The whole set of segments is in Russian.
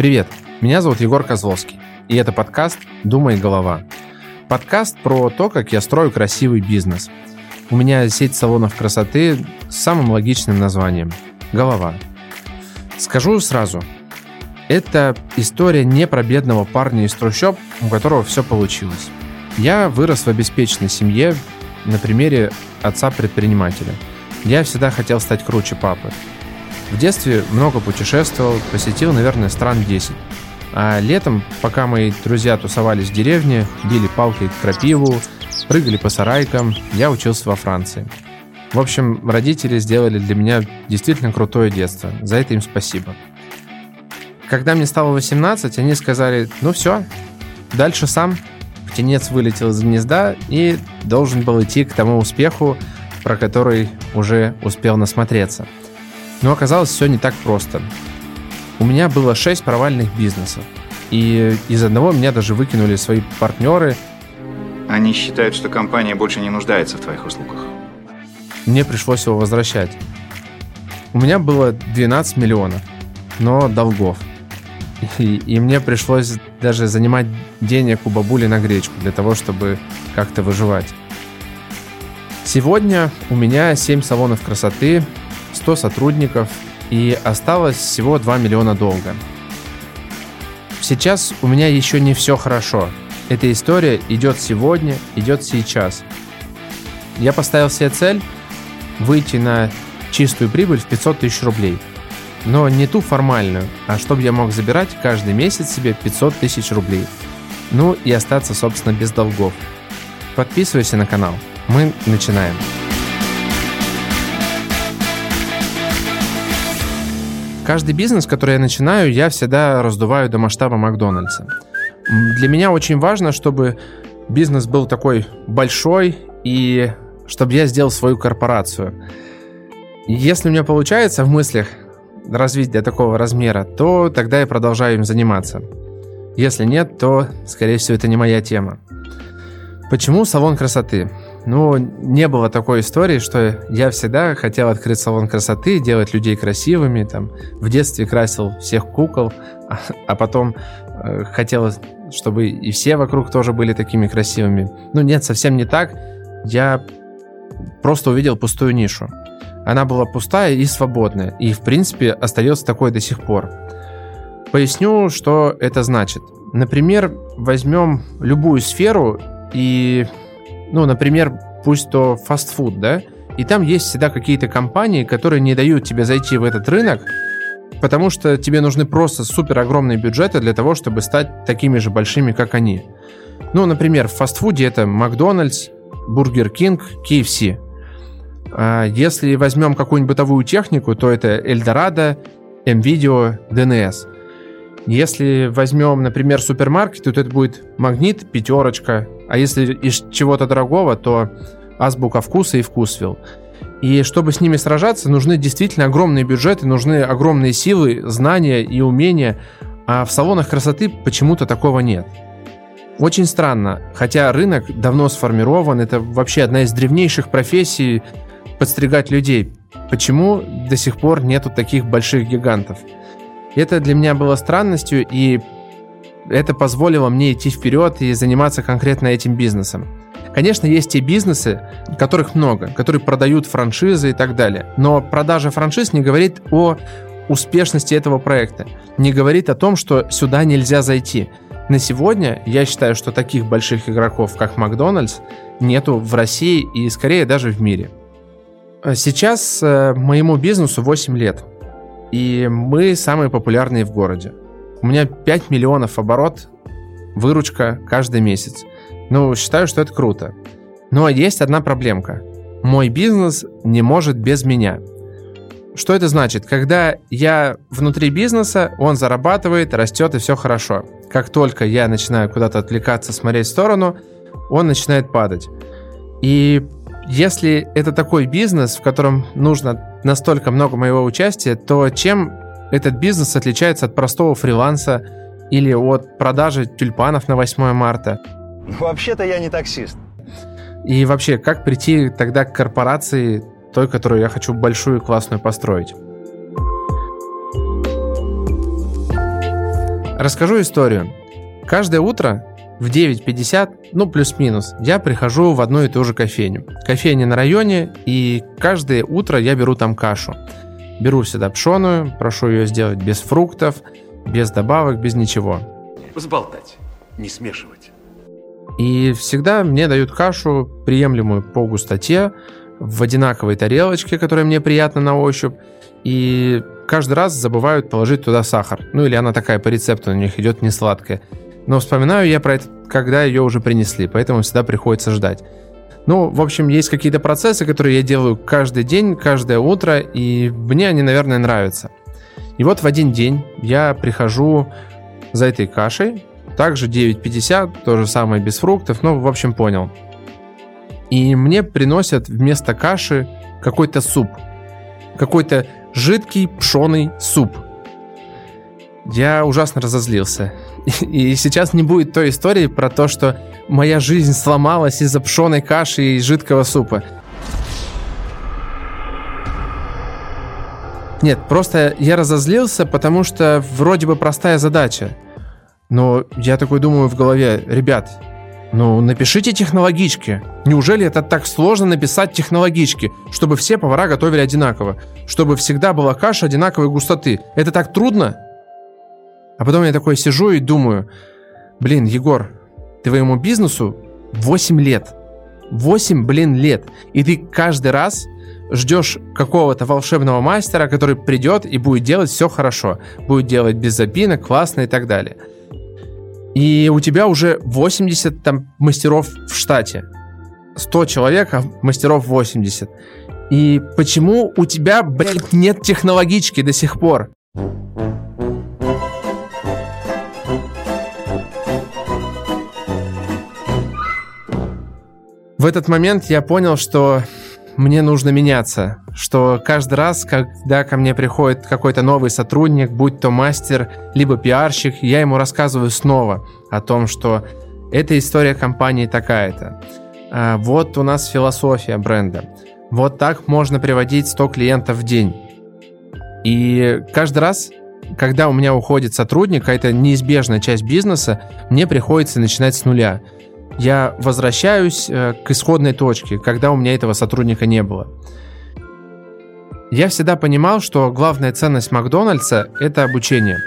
Привет, меня зовут Егор Козловский, и это подкаст «Думай, голова». Подкаст про то, как я строю красивый бизнес. У меня сеть салонов красоты с самым логичным названием – «Голова». Скажу сразу, это история не про бедного парня из трущоб, у которого все получилось. Я вырос в обеспеченной семье на примере отца-предпринимателя. Я всегда хотел стать круче папы – в детстве много путешествовал, посетил, наверное, стран 10. А летом, пока мои друзья тусовались в деревне, били палкой крапиву, прыгали по сарайкам, я учился во Франции. В общем, родители сделали для меня действительно крутое детство. За это им спасибо. Когда мне стало 18, они сказали, ну все, дальше сам. Птенец вылетел из гнезда и должен был идти к тому успеху, про который уже успел насмотреться – но оказалось все не так просто. У меня было 6 провальных бизнесов. И из одного меня даже выкинули свои партнеры. Они считают, что компания больше не нуждается в твоих услугах. Мне пришлось его возвращать. У меня было 12 миллионов, но долгов. И, и мне пришлось даже занимать денег у бабули на гречку для того, чтобы как-то выживать. Сегодня у меня 7 салонов красоты, 100 сотрудников и осталось всего 2 миллиона долга. Сейчас у меня еще не все хорошо. Эта история идет сегодня, идет сейчас. Я поставил себе цель выйти на чистую прибыль в 500 тысяч рублей. Но не ту формальную, а чтобы я мог забирать каждый месяц себе 500 тысяч рублей. Ну и остаться, собственно, без долгов. Подписывайся на канал. Мы начинаем. Каждый бизнес, который я начинаю, я всегда раздуваю до масштаба Макдональдса. Для меня очень важно, чтобы бизнес был такой большой и чтобы я сделал свою корпорацию. Если у меня получается в мыслях развить до такого размера, то тогда я продолжаю им заниматься. Если нет, то, скорее всего, это не моя тема. Почему салон красоты? Ну, не было такой истории, что я всегда хотел открыть салон красоты, делать людей красивыми, там, в детстве красил всех кукол, а, а потом э, хотел, чтобы и все вокруг тоже были такими красивыми. Ну, нет, совсем не так. Я просто увидел пустую нишу. Она была пустая и свободная, и, в принципе, остается такой до сих пор. Поясню, что это значит. Например, возьмем любую сферу и ну, например, пусть то фастфуд, да, и там есть всегда какие-то компании, которые не дают тебе зайти в этот рынок, потому что тебе нужны просто супер огромные бюджеты для того, чтобы стать такими же большими, как они. Ну, например, в фастфуде это Макдональдс, Бургер Кинг, KFC. А если возьмем какую-нибудь бытовую технику, то это Эльдорадо, МВидео, ДНС. Если возьмем, например, супермаркет, то это будет Магнит, Пятерочка, а если из чего-то дорогого, то Азбука Вкуса и Вкусвилл. И чтобы с ними сражаться, нужны действительно огромные бюджеты, нужны огромные силы, знания и умения, а в салонах красоты почему-то такого нет. Очень странно, хотя рынок давно сформирован, это вообще одна из древнейших профессий подстригать людей. Почему до сих пор нету таких больших гигантов? Это для меня было странностью, и это позволило мне идти вперед и заниматься конкретно этим бизнесом. Конечно, есть те бизнесы, которых много, которые продают франшизы и так далее. Но продажа франшиз не говорит о успешности этого проекта, не говорит о том, что сюда нельзя зайти. На сегодня я считаю, что таких больших игроков, как Макдональдс, нету в России и скорее даже в мире. Сейчас э, моему бизнесу 8 лет, и мы самые популярные в городе. У меня 5 миллионов оборот, выручка каждый месяц. Ну, считаю, что это круто. Но есть одна проблемка. Мой бизнес не может без меня. Что это значит? Когда я внутри бизнеса, он зарабатывает, растет и все хорошо. Как только я начинаю куда-то отвлекаться, смотреть в сторону, он начинает падать. И если это такой бизнес, в котором нужно настолько много моего участия, то чем этот бизнес отличается от простого фриланса или от продажи тюльпанов на 8 марта. Вообще-то я не таксист. И вообще, как прийти тогда к корпорации, той, которую я хочу большую и классную построить? Расскажу историю. Каждое утро в 9.50, ну плюс-минус, я прихожу в одну и ту же кофейню. Кофейня на районе, и каждое утро я беру там кашу. Беру всегда пшеную, прошу ее сделать без фруктов, без добавок, без ничего. Взболтать, не смешивать. И всегда мне дают кашу, приемлемую по густоте, в одинаковой тарелочке, которая мне приятна на ощупь. И каждый раз забывают положить туда сахар. Ну или она такая по рецепту у них идет не сладкая. Но вспоминаю я про это, когда ее уже принесли, поэтому всегда приходится ждать. Ну, в общем, есть какие-то процессы, которые я делаю каждый день, каждое утро, и мне они, наверное, нравятся. И вот в один день я прихожу за этой кашей, также 9.50, то же самое без фруктов, ну, в общем, понял. И мне приносят вместо каши какой-то суп. Какой-то жидкий пшеный суп. Я ужасно разозлился. И сейчас не будет той истории про то, что моя жизнь сломалась из-за пшеной каши и жидкого супа. Нет, просто я разозлился, потому что вроде бы простая задача. Но я такой думаю в голове, ребят, ну напишите технологички. Неужели это так сложно написать технологички, чтобы все повара готовили одинаково? Чтобы всегда была каша одинаковой густоты? Это так трудно? А потом я такой сижу и думаю, блин, Егор, твоему бизнесу 8 лет. 8, блин, лет. И ты каждый раз ждешь какого-то волшебного мастера, который придет и будет делать все хорошо. Будет делать без запинок, классно и так далее. И у тебя уже 80 там мастеров в штате. 100 человек, а мастеров 80. И почему у тебя, блядь, нет технологички до сих пор? В этот момент я понял, что мне нужно меняться, что каждый раз, когда ко мне приходит какой-то новый сотрудник, будь то мастер, либо пиарщик, я ему рассказываю снова о том, что эта история компании такая-то. А, вот у нас философия бренда. Вот так можно приводить 100 клиентов в день. И каждый раз, когда у меня уходит сотрудник, а это неизбежная часть бизнеса, мне приходится начинать с нуля – я возвращаюсь э, к исходной точке, когда у меня этого сотрудника не было. Я всегда понимал, что главная ценность Макдональдса – это обучение.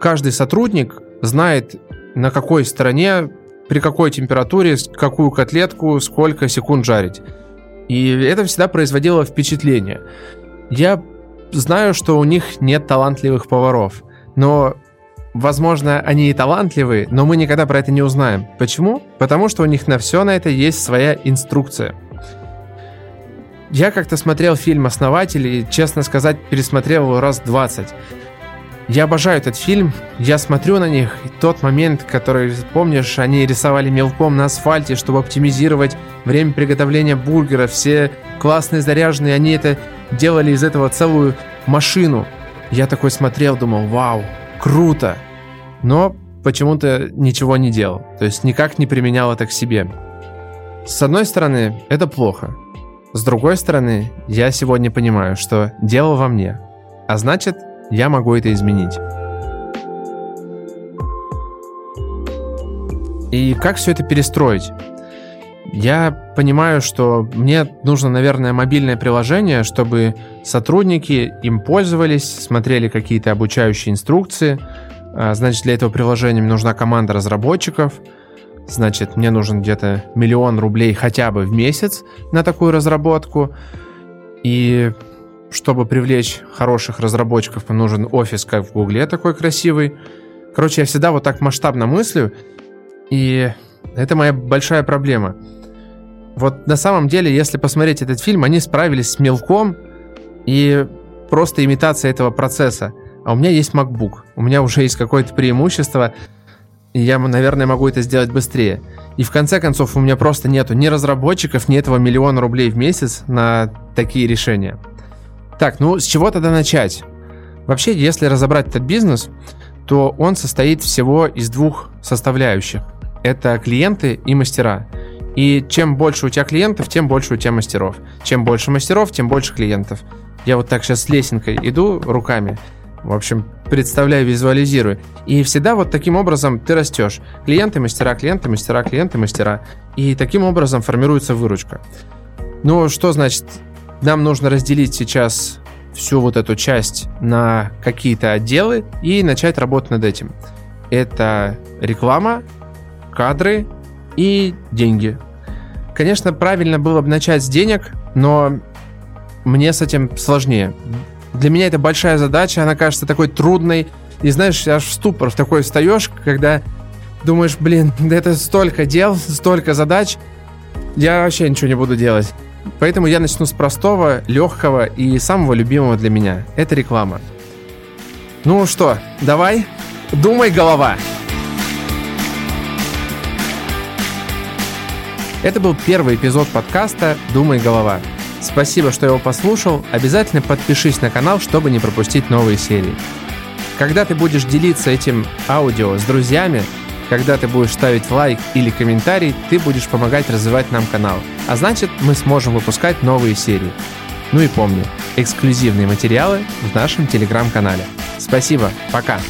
Каждый сотрудник знает, на какой стороне, при какой температуре, какую котлетку, сколько секунд жарить. И это всегда производило впечатление. Я знаю, что у них нет талантливых поваров, но Возможно, они и талантливые, но мы никогда про это не узнаем. Почему? Потому что у них на все на это есть своя инструкция. Я как-то смотрел фильм «Основатель» и, честно сказать, пересмотрел его раз 20. Я обожаю этот фильм, я смотрю на них, и тот момент, который, помнишь, они рисовали мелком на асфальте, чтобы оптимизировать время приготовления бургера, все классные заряженные, они это делали из этого целую машину. Я такой смотрел, думал, вау, круто но почему-то ничего не делал, то есть никак не применял это к себе. С одной стороны, это плохо. С другой стороны, я сегодня понимаю, что дело во мне, а значит, я могу это изменить. И как все это перестроить? Я понимаю, что мне нужно, наверное, мобильное приложение, чтобы сотрудники им пользовались, смотрели какие-то обучающие инструкции, а, значит, для этого приложения мне нужна команда разработчиков. Значит, мне нужен где-то миллион рублей хотя бы в месяц на такую разработку. И чтобы привлечь хороших разработчиков, мне нужен офис, как в Гугле, такой красивый. Короче, я всегда вот так масштабно мыслю, и это моя большая проблема. Вот на самом деле, если посмотреть этот фильм, они справились с мелком и просто имитация этого процесса – а у меня есть MacBook, у меня уже есть какое-то преимущество, и я, наверное, могу это сделать быстрее. И в конце концов у меня просто нету ни разработчиков, ни этого миллиона рублей в месяц на такие решения. Так, ну с чего тогда начать? Вообще, если разобрать этот бизнес, то он состоит всего из двух составляющих. Это клиенты и мастера. И чем больше у тебя клиентов, тем больше у тебя мастеров. Чем больше мастеров, тем больше клиентов. Я вот так сейчас с лесенкой иду руками. В общем, представляю, визуализирую. И всегда вот таким образом ты растешь. Клиенты, мастера, клиенты, мастера, клиенты, мастера. И таким образом формируется выручка. Ну, что значит, нам нужно разделить сейчас всю вот эту часть на какие-то отделы и начать работать над этим. Это реклама, кадры и деньги. Конечно, правильно было бы начать с денег, но мне с этим сложнее. Для меня это большая задача, она кажется такой трудной. И знаешь, аж в ступор в такой встаешь, когда думаешь, блин, да это столько дел, столько задач, я вообще ничего не буду делать. Поэтому я начну с простого, легкого и самого любимого для меня. Это реклама. Ну что, давай, думай, голова. Это был первый эпизод подкаста «Думай, голова». Спасибо, что его послушал. Обязательно подпишись на канал, чтобы не пропустить новые серии. Когда ты будешь делиться этим аудио с друзьями, когда ты будешь ставить лайк или комментарий, ты будешь помогать развивать нам канал. А значит, мы сможем выпускать новые серии. Ну и помни, эксклюзивные материалы в нашем телеграм-канале. Спасибо, пока!